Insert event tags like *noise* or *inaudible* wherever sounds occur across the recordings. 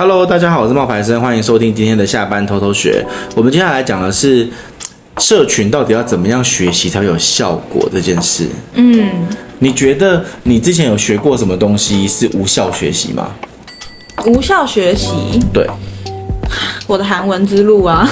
Hello，大家好，我是冒牌生，欢迎收听今天的下班偷偷学。我们接下来讲的是社群到底要怎么样学习才会有效果这件事。嗯，你觉得你之前有学过什么东西是无效学习吗？无效学习？对，我的韩文之路啊。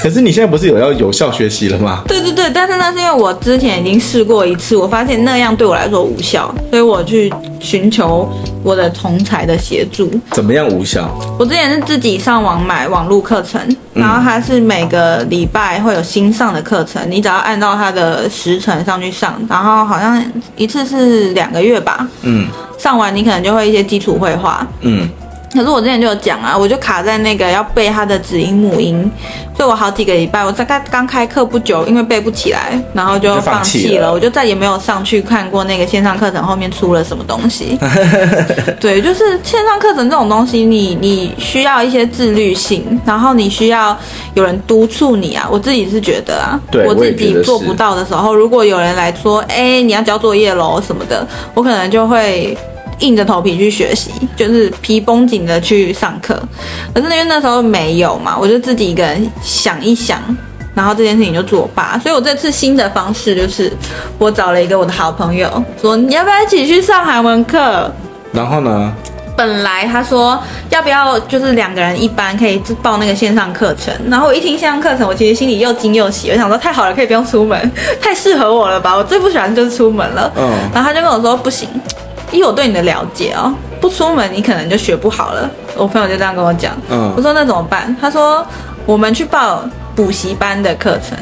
可是你现在不是有要有效学习了吗？对对对，但是那是因为我之前已经试过一次，我发现那样对我来说无效，所以我去寻求我的同才的协助。怎么样无效？我之前是自己上网买网络课程，然后它是每个礼拜会有新上的课程，你只要按照它的时程上去上，然后好像一次是两个月吧。嗯，上完你可能就会一些基础绘画。嗯。可是我之前就有讲啊，我就卡在那个要背他的子音母音，所以我好几个礼拜，我大概刚开课不久，因为背不起来，然后就放弃了，了我就再也没有上去看过那个线上课程后面出了什么东西。*laughs* 对，就是线上课程这种东西你，你你需要一些自律性，然后你需要有人督促你啊。我自己是觉得啊，对我自己做不到的时候，如果有人来说，哎，你要交作业喽什么的，我可能就会。硬着头皮去学习，就是皮绷紧的去上课。可是因为那时候没有嘛，我就自己一个人想一想，然后这件事情就作罢。所以我这次新的方式就是，我找了一个我的好朋友，说你要不要一起去上韩文课？然后呢？本来他说要不要就是两个人一班可以报那个线上课程。然后我一听线上课程，我其实心里又惊又喜，我想说太好了，可以不用出门，太适合我了吧？我最不喜欢就是出门了。嗯。然后他就跟我说不行。以我对你的了解哦，不出门你可能就学不好了。我朋友就这样跟我讲。嗯，我说那怎么办？他说我们去报补习班的课程，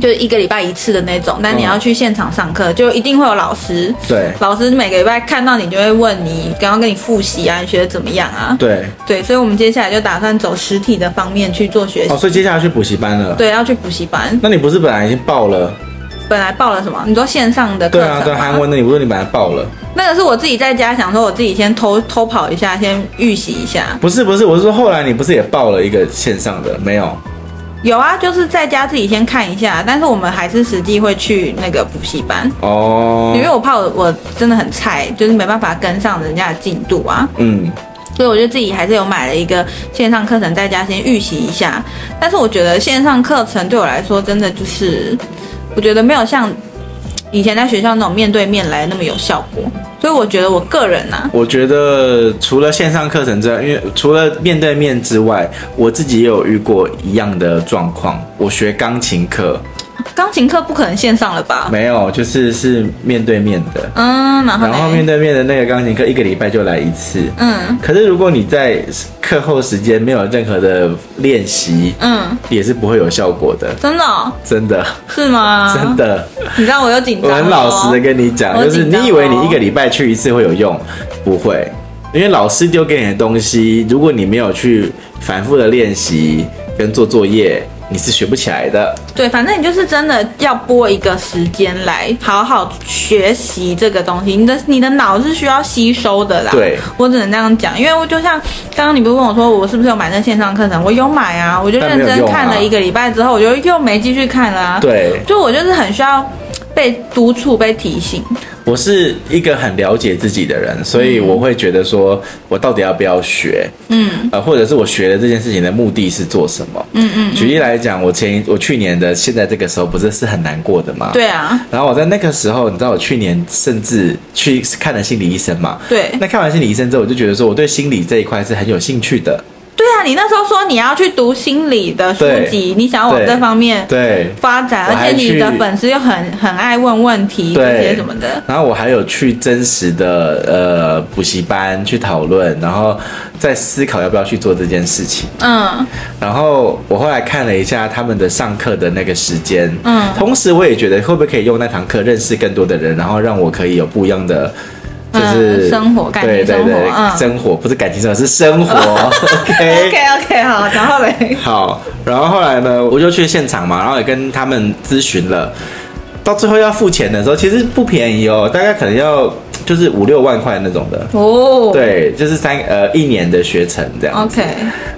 就是一个礼拜一次的那种，但你要去现场上课，就一定会有老师。对，老师每个礼拜看到你就会问你，刚刚跟你复习啊，你学的怎么样啊？对，对，所以我们接下来就打算走实体的方面去做学习。哦，所以接下来去补习班了。对，要去补习班。那你不是本来已经报了？本来报了什么？你说线上的课程？对啊，对韩文的，你不是你本来报了？那个是我自己在家想说，我自己先偷偷跑一下，先预习一下。不是不是，我是说后来你不是也报了一个线上的？没有？有啊，就是在家自己先看一下，但是我们还是实际会去那个补习班哦，因为我怕我我真的很菜，就是没办法跟上人家的进度啊。嗯，所以我就自己还是有买了一个线上课程，在家先预习一下。但是我觉得线上课程对我来说，真的就是。我觉得没有像以前在学校那种面对面来那么有效果，所以我觉得我个人呐，我觉得除了线上课程之外，因为除了面对面之外，我自己也有遇过一样的状况。我学钢琴课。钢琴课不可能线上了吧？没有，就是是面对面的。嗯，然后，然后面对面的那个钢琴课一个礼拜就来一次。嗯，可是如果你在课后时间没有任何的练习，嗯，也是不会有效果的。真的哦？真的？是吗？*laughs* 真的。你知道我有紧张。我很老实的跟你讲，就是你以为你一个礼拜去一次会有用，不会，因为老师丢给你的东西，如果你没有去反复的练习跟做作业。你是学不起来的，对，反正你就是真的要拨一个时间来好好学习这个东西。你的你的脑是需要吸收的啦。对，我只能这样讲，因为我就像刚刚你不是问我说我是不是有买那线上课程？我有买啊，我就认真看了一个礼拜之后，我就又没继续看了啊。对，就我就是很需要被督促、被提醒。我是一个很了解自己的人，所以我会觉得说，我到底要不要学？嗯，呃，或者是我学的这件事情的目的是做什么？嗯嗯。举例来讲，我前我去年的现在这个时候不是是很难过的吗？对啊。然后我在那个时候，你知道我去年甚至去看了心理医生嘛？对。那看完心理医生之后，我就觉得说我对心理这一块是很有兴趣的。对啊，你那时候说你要去读心理的书籍，你想要往这方面对发展，而且你的粉丝又很很爱问问题，这些什么的。然后我还有去真实的呃补习班去讨论，然后在思考要不要去做这件事情。嗯，然后我后来看了一下他们的上课的那个时间，嗯，同时我也觉得会不会可以用那堂课认识更多的人，然后让我可以有不一样的。就是、嗯、生活，感情生活不是感情生活，*laughs* 是生活。*laughs* OK OK OK，好，然后嘞，好，然后后来呢，我就去现场嘛，然后也跟他们咨询了，到最后要付钱的时候，其实不便宜哦，大概可能要就是五六万块那种的。哦，对，就是三呃一年的学程这样 OK，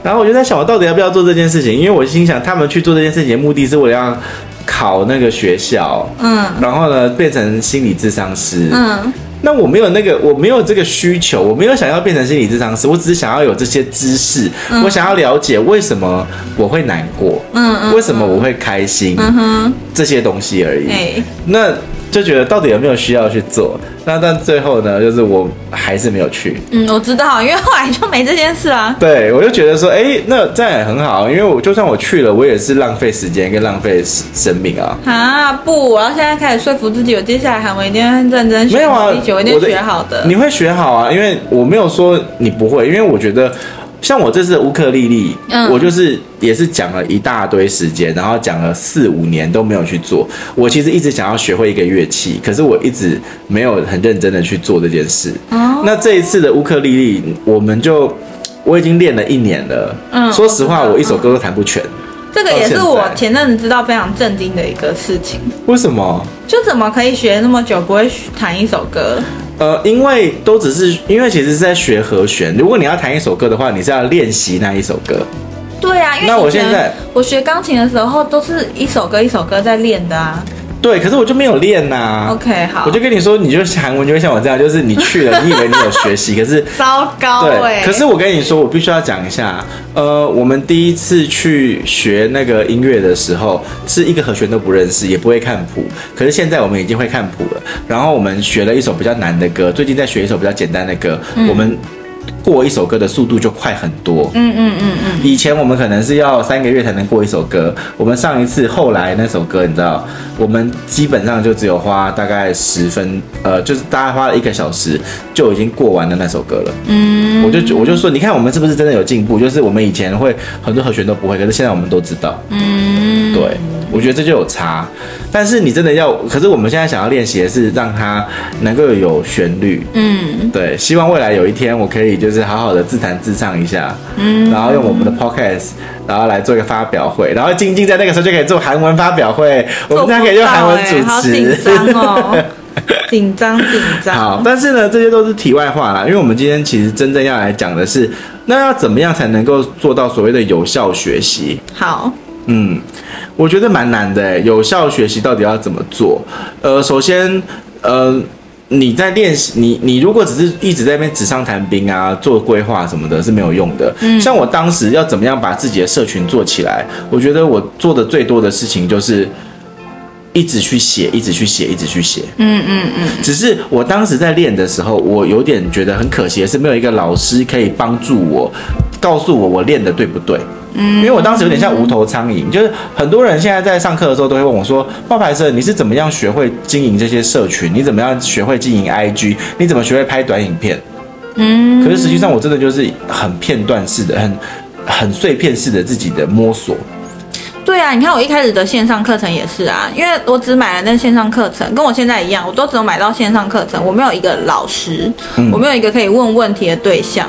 然后我就在想，我到底要不要做这件事情？因为我心想，他们去做这件事情的目的是为了要考那个学校，嗯，然后呢变成心理智商师，嗯。那我没有那个，我没有这个需求，我没有想要变成心理智商师，我只是想要有这些知识，嗯、我想要了解为什么我会难过，嗯嗯，为什么我会开心，嗯哼，这些东西而已。欸、那。就觉得到底有没有需要去做？那但最后呢，就是我还是没有去。嗯，我知道，因为后来就没这件事啊。对，我就觉得说，哎、欸，那这样也很好，因为我就算我去了，我也是浪费时间跟浪费生命啊。啊，不，我要现在开始说服自己，我接下来韩文一定要认真学，没有啊，我一定学好的。你会学好啊，因为我没有说你不会，因为我觉得。像我这次的乌克丽丽，嗯，我就是也是讲了一大堆时间，然后讲了四五年都没有去做。我其实一直想要学会一个乐器，可是我一直没有很认真的去做这件事。哦，那这一次的乌克丽丽，我们就我已经练了一年了。嗯，说实话，我一首歌都弹不全。这个也是我前阵子知道非常震惊的一个事情。为什么？就怎么可以学那么久不会弹一首歌？呃，因为都只是因为其实是在学和弦。如果你要弹一首歌的话，你是要练习那一首歌。对啊，因为那我现在我学钢琴的时候都是一首歌一首歌在练的啊。对，可是我就没有练呐、啊。OK，好，我就跟你说，你就韩文就会像我这样，就是你去了，你以为你有学习，可是 *laughs* 糟糕对。可是我跟你说，我必须要讲一下，呃，我们第一次去学那个音乐的时候，是一个和弦都不认识，也不会看谱。可是现在我们已经会看谱了。然后我们学了一首比较难的歌，最近在学一首比较简单的歌，嗯、我们。过一首歌的速度就快很多。嗯嗯嗯嗯。以前我们可能是要三个月才能过一首歌，我们上一次后来那首歌，你知道，我们基本上就只有花大概十分，呃，就是大概花了一个小时就已经过完了那首歌了。嗯。我就我就说，你看我们是不是真的有进步？就是我们以前会很多和弦都不会，可是现在我们都知道。嗯。对。我觉得这就有差，但是你真的要，可是我们现在想要练习的是让它能够有旋律，嗯，对，希望未来有一天我可以就是好好的自弹自唱一下，嗯，然后用我们的 podcast，然后来做一个发表会，然后静静在那个时候就可以做韩文发表会，我们这样可以用韩文主持，好紧张哦，*laughs* 紧张紧张。好，但是呢，这些都是题外话啦，因为我们今天其实真正要来讲的是，那要怎么样才能够做到所谓的有效学习？好。嗯，我觉得蛮难的。有效学习到底要怎么做？呃，首先，呃，你在练习，你你如果只是一直在那边纸上谈兵啊，做规划什么的，是没有用的。嗯，像我当时要怎么样把自己的社群做起来？我觉得我做的最多的事情就是一直去写，一直去写，一直去写。嗯嗯嗯。只是我当时在练的时候，我有点觉得很可惜的是，没有一个老师可以帮助我，告诉我我练的对不对。因为我当时有点像无头苍蝇，就是很多人现在在上课的时候都会问我说：“冒牌生，你是怎么样学会经营这些社群？你怎么样学会经营 IG？你怎么学会拍短影片？”嗯，可是实际上我真的就是很片段式的、很很碎片式的自己的摸索。对啊，你看我一开始的线上课程也是啊，因为我只买了那线上课程，跟我现在一样，我都只有买到线上课程，我没有一个老师，我没有一个可以问问题的对象。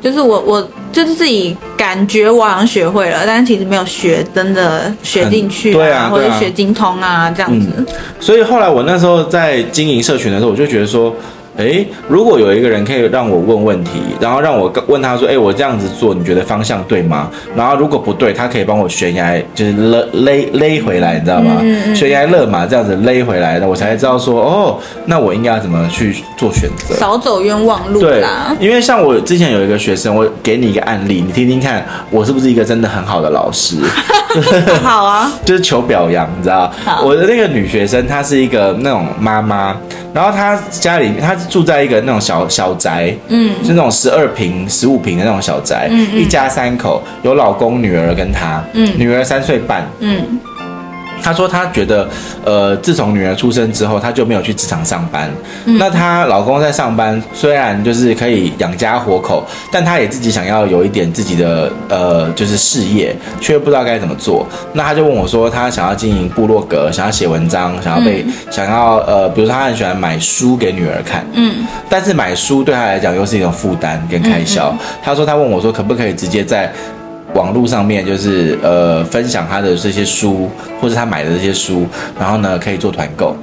就是我，我就是自己感觉我好像学会了，但是其实没有学，真的学进去，对啊，或者学精通啊这样子。嗯，所以后来我那时候在经营社群的时候，我就觉得说。诶，如果有一个人可以让我问问题，然后让我问他说：“诶，我这样子做，你觉得方向对吗？”然后如果不对，他可以帮我悬崖，就是勒勒勒回来，你知道吗？悬崖勒马这样子勒回来，那我才知道说：“哦，那我应该要怎么去做选择？少走冤枉路啦。”对，因为像我之前有一个学生，我给你一个案例，你听听看，我是不是一个真的很好的老师？*laughs* 好啊，*laughs* 就是求表扬，你知道？我的那个女学生，她是一个那种妈妈。然后她家里，他住在一个那种小小宅，嗯，是那种十二平、十五平的那种小宅，嗯，嗯，一家三口，有老公、女儿跟他，嗯，女儿三岁半，嗯。她说：“她觉得，呃，自从女儿出生之后，她就没有去职场上班。嗯、那她老公在上班，虽然就是可以养家活口，但她也自己想要有一点自己的，呃，就是事业，却不知道该怎么做。那她就问我说，她想要经营部落格，想要写文章，想要被，嗯、想要，呃，比如说她很喜欢买书给女儿看，嗯，但是买书对她来讲又是一种负担跟开销。她、说她问我说，可不可以直接在。”网络上面就是呃分享他的这些书，或者他买的这些书，然后呢可以做团购，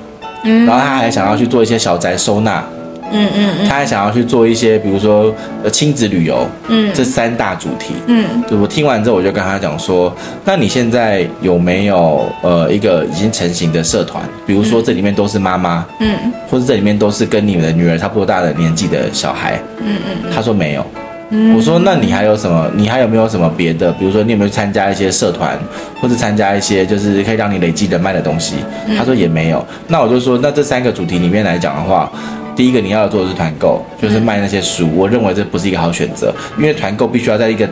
嗯，然后他还想要去做一些小宅收纳，嗯嗯嗯，他还想要去做一些，比如说呃亲子旅游，嗯，这三大主题，嗯，我听完之后我就跟他讲说，那你现在有没有呃一个已经成型的社团？比如说这里面都是妈妈，嗯，或者这里面都是跟你们的女儿差不多大的年纪的小孩，嗯嗯，他说没有。我说：“那你还有什么？你还有没有什么别的？比如说，你有没有参加一些社团，或者参加一些就是可以让你累积人脉的东西？”他说也没有。那我就说，那这三个主题里面来讲的话，第一个你要做的是团购，就是卖那些书。我认为这不是一个好选择，因为团购必须要在一个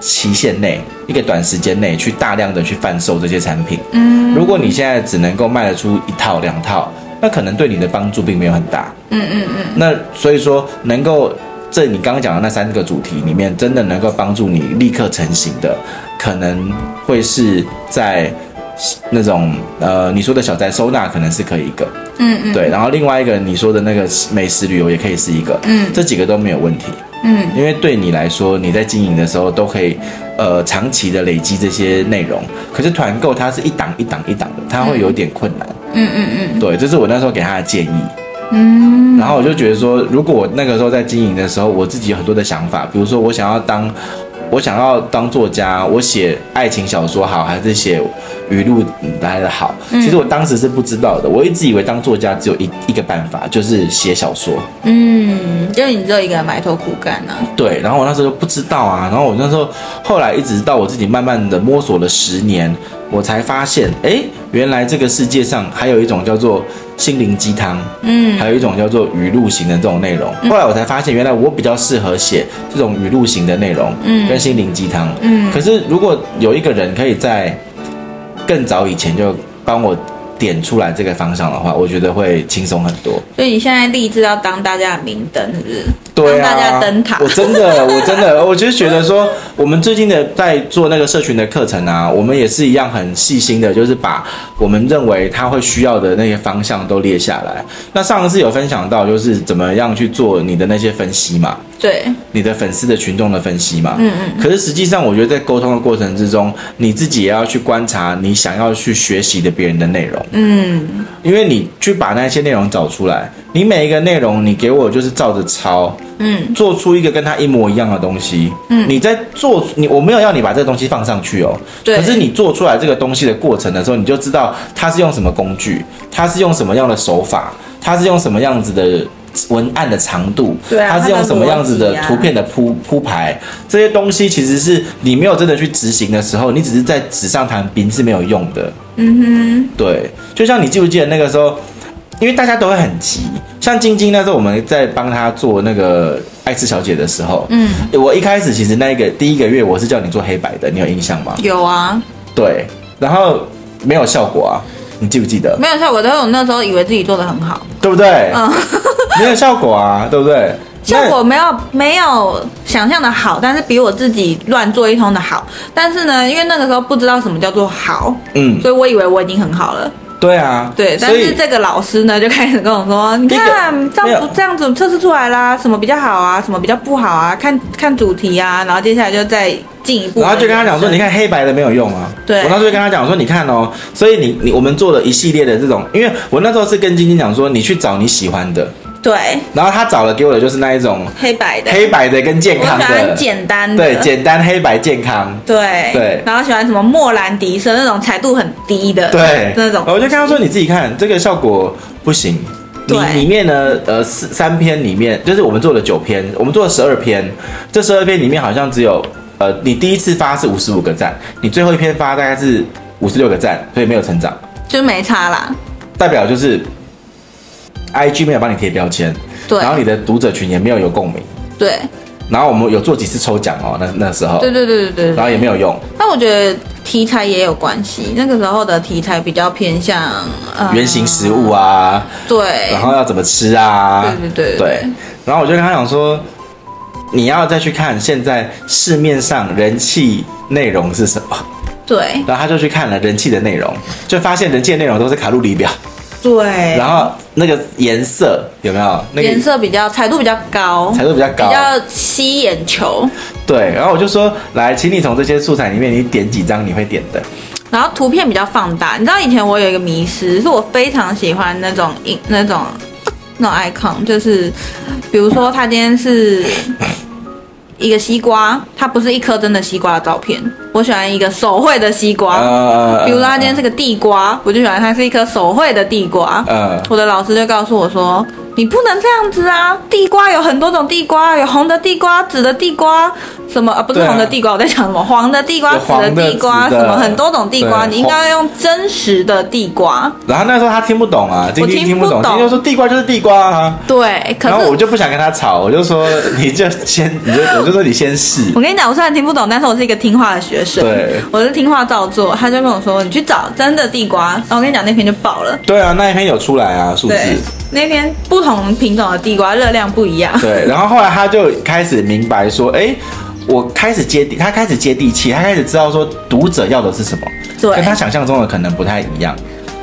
期限内、一个短时间内去大量的去贩售这些产品。嗯，如果你现在只能够卖得出一套、两套，那可能对你的帮助并没有很大。嗯嗯嗯。那所以说能够。这你刚刚讲的那三个主题里面，真的能够帮助你立刻成型的，可能会是在那种呃，你说的小宅收纳可能是可以一个，嗯嗯，对，然后另外一个你说的那个美食旅游也可以是一个，嗯，这几个都没有问题，嗯，因为对你来说，你在经营的时候都可以呃长期的累积这些内容，可是团购它是一档一档一档的，它会有点困难，嗯嗯嗯，对，这是我那时候给他的建议。嗯，然后我就觉得说，如果我那个时候在经营的时候，我自己有很多的想法，比如说我想要当，我想要当作家，我写爱情小说好，还是写语录来的好？其实我当时是不知道的，我一直以为当作家只有一一个办法，就是写小说。嗯，就是你只有一个人埋头苦干呢、啊？对，然后我那时候不知道啊，然后我那时候后来一直到我自己慢慢的摸索了十年。我才发现，哎，原来这个世界上还有一种叫做心灵鸡汤，嗯，还有一种叫做语录型的这种内容。后来我才发现，原来我比较适合写这种语录型的内容，嗯，跟心灵鸡汤，嗯。可是如果有一个人可以在更早以前就帮我。点出来这个方向的话，我觉得会轻松很多。所以你现在立志要当大家的明灯，是不是？对啊，大家灯塔。我真的，我真的，*laughs* 我就是觉得说，我们最近的在做那个社群的课程啊，我们也是一样很细心的，就是把我们认为他会需要的那些方向都列下来。那上次有分享到，就是怎么样去做你的那些分析嘛。对。你的粉丝的群众的分析嘛，嗯嗯，可是实际上我觉得在沟通的过程之中，你自己也要去观察你想要去学习的别人的内容，嗯，因为你去把那些内容找出来，你每一个内容你给我就是照着抄，嗯，做出一个跟他一模一样的东西，嗯，你在做你我没有要你把这个东西放上去哦，对，可是你做出来这个东西的过程的时候，你就知道他是用什么工具，他是用什么样的手法，他是用什么样子的。文案的长度，对啊，它是用什么样子的图片的铺铺排，这些东西其实是你没有真的去执行的时候，你只是在纸上谈兵是没有用的。嗯哼，对，就像你记不记得那个时候，因为大家都会很急，像晶晶那时候我们在帮她做那个爱吃小姐的时候，嗯，我一开始其实那一个第一个月我是叫你做黑白的，你有印象吗？有啊，对，然后没有效果啊，你记不记得？没有效果，但是我那时候以为自己做的很好，对不对？嗯。*laughs* 没有效果啊，对不对？*laughs* 效果没有没有想象的好，但是比我自己乱做一通的好。但是呢，因为那个时候不知道什么叫做好，嗯，所以我以为我已经很好了。对啊，对。但是这个老师呢，就开始跟我说：“ *laughs* 你看这样这样子测试出来啦，什么比较好啊，什么比较不好啊？看看主题啊，然后接下来就再进一步。”然后就跟他讲说：“你看黑白的没有用啊。”对。我那时候就跟他讲说：“你看哦，所以你你我们做了一系列的这种，因为我那时候是跟晶晶讲说，你去找你喜欢的。”对，然后他找了给我的就是那一种黑白的，黑白的跟健康的，我喜欢简单的，对，简单黑白健康，对。对，然后喜欢什么莫兰迪色那种彩度很低的，对，那种，我就跟他说，你自己看这个效果不行，你里面呢，呃，四三篇里面就是我们做了九篇，我们做了十二篇，这十二篇里面好像只有呃，你第一次发是五十五个赞，你最后一篇发大概是五十六个赞，所以没有成长，就没差啦，代表就是。IG 没有帮你贴标签，对，然后你的读者群也没有有共鸣，对，然后我们有做几次抽奖哦，那那时候，对对对对对，然后也没有用。但我觉得题材也有关系，那个时候的题材比较偏向原型食物啊，对，然后要怎么吃啊，对对对。对，然后我就跟他讲说，你要再去看现在市面上人气内容是什么，对，然后他就去看了人气的内容，就发现人气的内容都是卡路里表。对，然后那个颜色有没有？那个颜色比较彩度比较高，彩度比较高，比较吸眼球。对，然后我就说，来，请你从这些素材里面，你点几张你会点的。然后图片比较放大。你知道以前我有一个迷失，是我非常喜欢那种影那种那种 icon，就是比如说他今天是一个西瓜，它不是一颗真的西瓜的照片。我喜欢一个手绘的西瓜，比如说它今天是个地瓜，我就喜欢它是一颗手绘的地瓜。我的老师就告诉我说。你不能这样子啊！地瓜有很多种地瓜，有红的地瓜、紫的地瓜，什么啊？不是红的地瓜，啊、我在讲什么？黄的地瓜、紫的地瓜，什么很多种地瓜，你应该要用真实的地瓜。然后那时候他听不懂啊，晶晶听不懂，就说地瓜就是地瓜啊。对，可是然后我就不想跟他吵，我就说你就先，*laughs* 你就我就说你先试。我跟你讲，我虽然听不懂，但是我是一个听话的学生，对，我是听话照做。他就跟我说，你去找真的地瓜。然后我跟你讲，那篇就爆了。对啊，那一篇有出来啊，数字。那篇不同品种的地瓜热量不一样。对，然后后来他就开始明白说，哎，我开始接地，他开始接地气，他开始知道说读者要的是什么，对，跟他想象中的可能不太一样。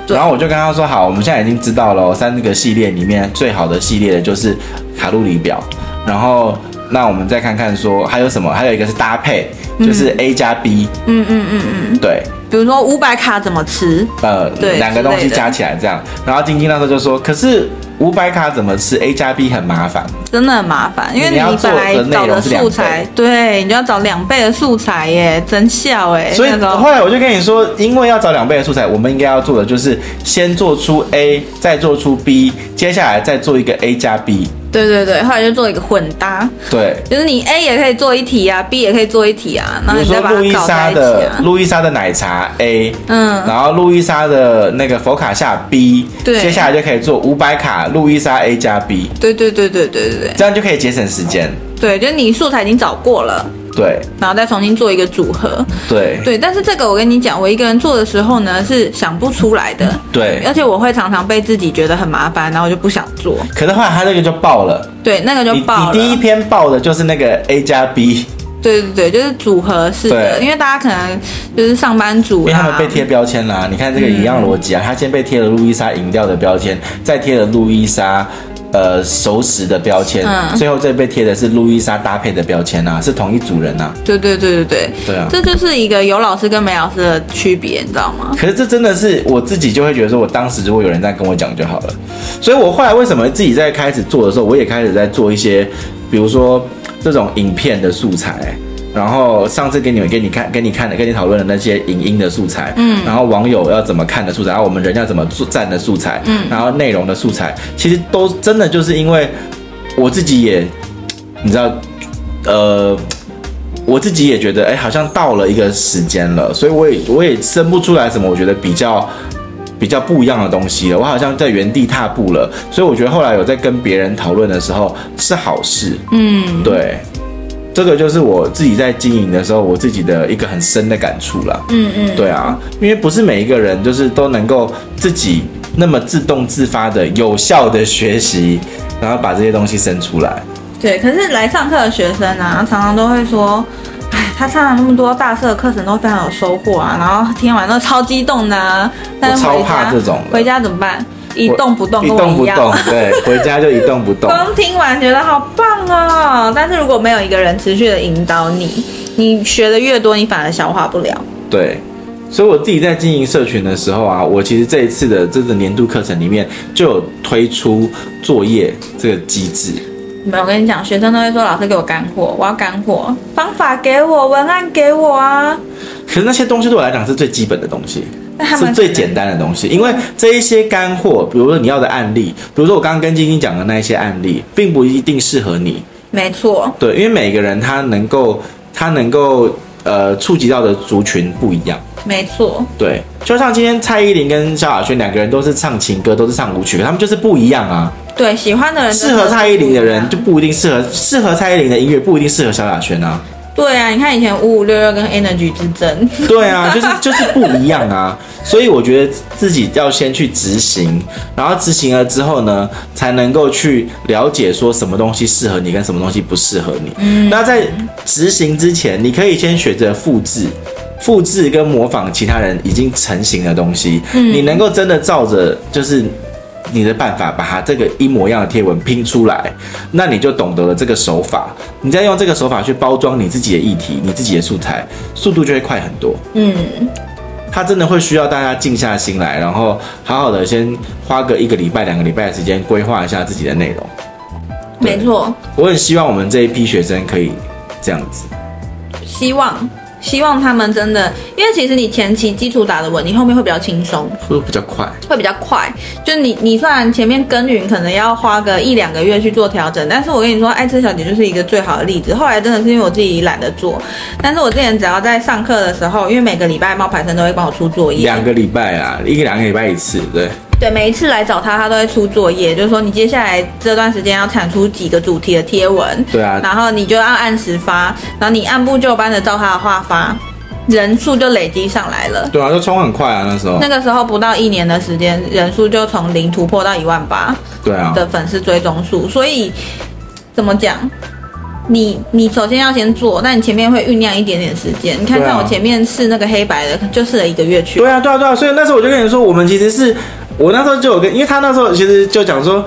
然后我就跟他说，好，我们现在已经知道了，三个系列里面最好的系列的就是卡路里表。然后那我们再看看说还有什么，还有一个是搭配，就是 A 加 B。嗯嗯嗯嗯，对。比如说五百卡怎么吃？呃，对，两个东西加起来这样。然后晶晶那时候就说，可是五百卡怎么吃？A 加 B 很麻烦，真的很麻烦，因为你本来找的素材，对，你就要找两倍的素材耶，真笑哎。所以后来我就跟你说，因为要找两倍的素材，我们应该要做的就是先做出 A，再做出 B，接下来再做一个 A 加 B。对对对，后来就做一个混搭，对，就是你 A 也可以做一题啊，B 也可以做一题啊，然后你再把它搞在一起啊。路易莎的路易莎的奶茶 A，嗯，然后路易莎的那个佛卡夏 B，对，接下来就可以做五百卡路易莎 A 加 B，对对对对对对对，这样就可以节省时间。对，就是你素材已经找过了。对，然后再重新做一个组合。对对，但是这个我跟你讲，我一个人做的时候呢，是想不出来的。对，而且我会常常被自己觉得很麻烦，然后我就不想做。可是后来他那个就爆了。对，那个就爆了。你，你第一篇爆的就是那个 A 加 B。对对对，就是组合式的，对因为大家可能就是上班族，因为他们被贴标签啦。你看这个一样逻辑啊，嗯、他先被贴了路易莎饮料的标签，再贴了路易莎。呃，熟食的标签，嗯、最后这被贴的是路易莎搭配的标签啊，是同一组人啊。对对对对对，对啊，这就是一个有老师跟没老师的区别，你知道吗？可是这真的是我自己就会觉得说，我当时如果有人在跟我讲就好了。所以我后来为什么自己在开始做的时候，我也开始在做一些，比如说这种影片的素材。然后上次给你们给你看给你看的跟你讨论的那些影音的素材，嗯，然后网友要怎么看的素材，然后我们人要怎么做赞的素材，嗯，然后内容的素材，其实都真的就是因为我自己也，你知道，呃，我自己也觉得，哎，好像到了一个时间了，所以我也我也生不出来什么我觉得比较比较不一样的东西了，我好像在原地踏步了，所以我觉得后来有在跟别人讨论的时候是好事，嗯，对。这个就是我自己在经营的时候，我自己的一个很深的感触了。嗯嗯，对啊，因为不是每一个人就是都能够自己那么自动自发的有效的学习，然后把这些东西生出来。对，可是来上课的学生啊，常常都会说，哎，他上了那么多大社课程，都非常有收获啊，然后听完都超激动的啊，但是我超怕这种，回家怎么办？一动不动，一动不动，对，*laughs* 回家就一动不动。刚听完觉得好棒哦，但是如果没有一个人持续的引导你，你学的越多，你反而消化不了。对，所以我自己在经营社群的时候啊，我其实这一次的这个年度课程里面就有推出作业这个机制。没有，我跟你讲，学生都会说，老师给我干货，我要干货，方法给我，文案给我啊。可是那些东西对我来讲是最基本的东西。是最简单的东西，因为这一些干货，比如说你要的案例，比如说我刚刚跟晶晶讲的那一些案例，并不一定适合你。没错。对，因为每个人他能够他能够呃触及到的族群不一样。没错。对，就像今天蔡依林跟萧亚轩两个人都是唱情歌，都是唱舞曲，他们就是不一样啊。对，喜欢的人适合蔡依林的人就不一定适合，适合蔡依林的音乐不一定适合萧亚轩啊。对啊，你看以前五五六六跟 Energy 之争。对啊，就是就是不一样啊，所以我觉得自己要先去执行，然后执行了之后呢，才能够去了解说什么东西适合你，跟什么东西不适合你。嗯，那在执行之前，你可以先学着复制，复制跟模仿其他人已经成型的东西。嗯，你能够真的照着就是。你的办法把它这个一模一样的贴文拼出来，那你就懂得了这个手法。你再用这个手法去包装你自己的议题、你自己的素材，速度就会快很多。嗯，他真的会需要大家静下心来，然后好好的先花个一个礼拜、两个礼拜的时间规划一下自己的内容。没错，我很希望我们这一批学生可以这样子。希望。希望他们真的，因为其实你前期基础打得稳，你后面会比较轻松，会比较快，会比较快。就是你，你虽然前面耕耘可能要花个一两个月去做调整，但是我跟你说，爱吃小姐就是一个最好的例子。后来真的是因为我自己懒得做，但是我之前只要在上课的时候，因为每个礼拜冒牌生都会帮我出作业，两个礼拜啊，一个两个礼拜一次，对。对，每一次来找他，他都会出作业，就是说你接下来这段时间要产出几个主题的贴文，对啊，然后你就要按时发，然后你按部就班的照他的话发。人数就累积上来了，对啊，就冲很快啊，那时候。那个时候不到一年的时间，人数就从零突破到一万八，对啊的粉丝追踪数。所以怎么讲？你你首先要先做，但你前面会酝酿一点点时间。你看看我前面试那个黑白的，就试了一个月去。对啊，对啊，对啊。所以那时候我就跟你说，我们其实是我那时候就有跟，因为他那时候其实就讲说，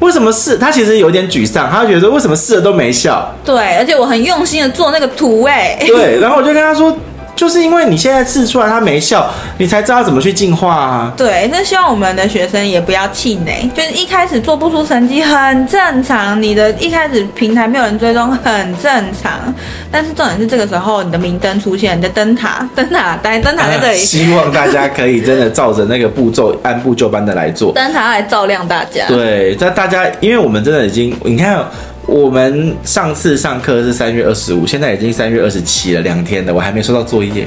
为什么试？他其实有点沮丧，他觉得说为什么试了都没效。对，而且我很用心的做那个图，哎。对，然后我就跟他说。就是因为你现在试出来它没效，你才知道怎么去进化啊。对，那希望我们的学生也不要气馁，就是一开始做不出成绩很正常，你的一开始平台没有人追踪很正常，但是重点是这个时候你的明灯出现，你的灯塔灯塔灯灯塔在这里，*laughs* 希望大家可以真的照着那个步骤按部就班的来做，*laughs* 灯塔要来照亮大家。对，在大家，因为我们真的已经你看。我们上次上课是三月二十五，现在已经三月二十七了，两天了，我还没收到作业。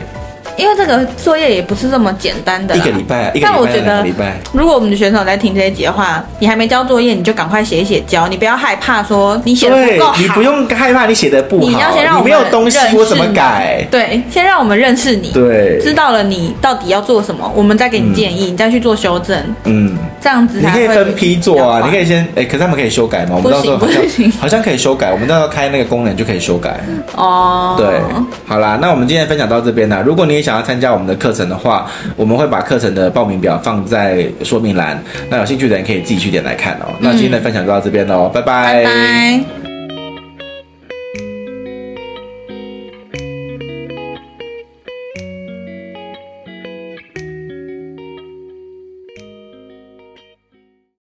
因为这个作业也不是这么简单的，一个礼拜啊，一个礼拜，但我觉得，如果我们的选手在听这一集的话，你还没交作业，你就赶快写一写交，你不要害怕说你写的不够好，你不用害怕你写的不好，你要先让我们你没有东西，我怎么改？对，先让我们认识你，对，知道了你到底要做什么，我们再给你建议，嗯、你再去做修正，嗯，这样子。你可以分批做啊，你可以先，哎、欸，可是他们可以修改吗？我们到时候好像好像可以修改，我们到时候开那个功能就可以修改。哦，对，好啦，那我们今天分享到这边啦。如果你也想要参加我们的课。程的话，我们会把课程的报名表放在说明栏，那有兴趣的人可以自己去点来看哦。那今天的分享就到这边喽，拜拜。拜拜。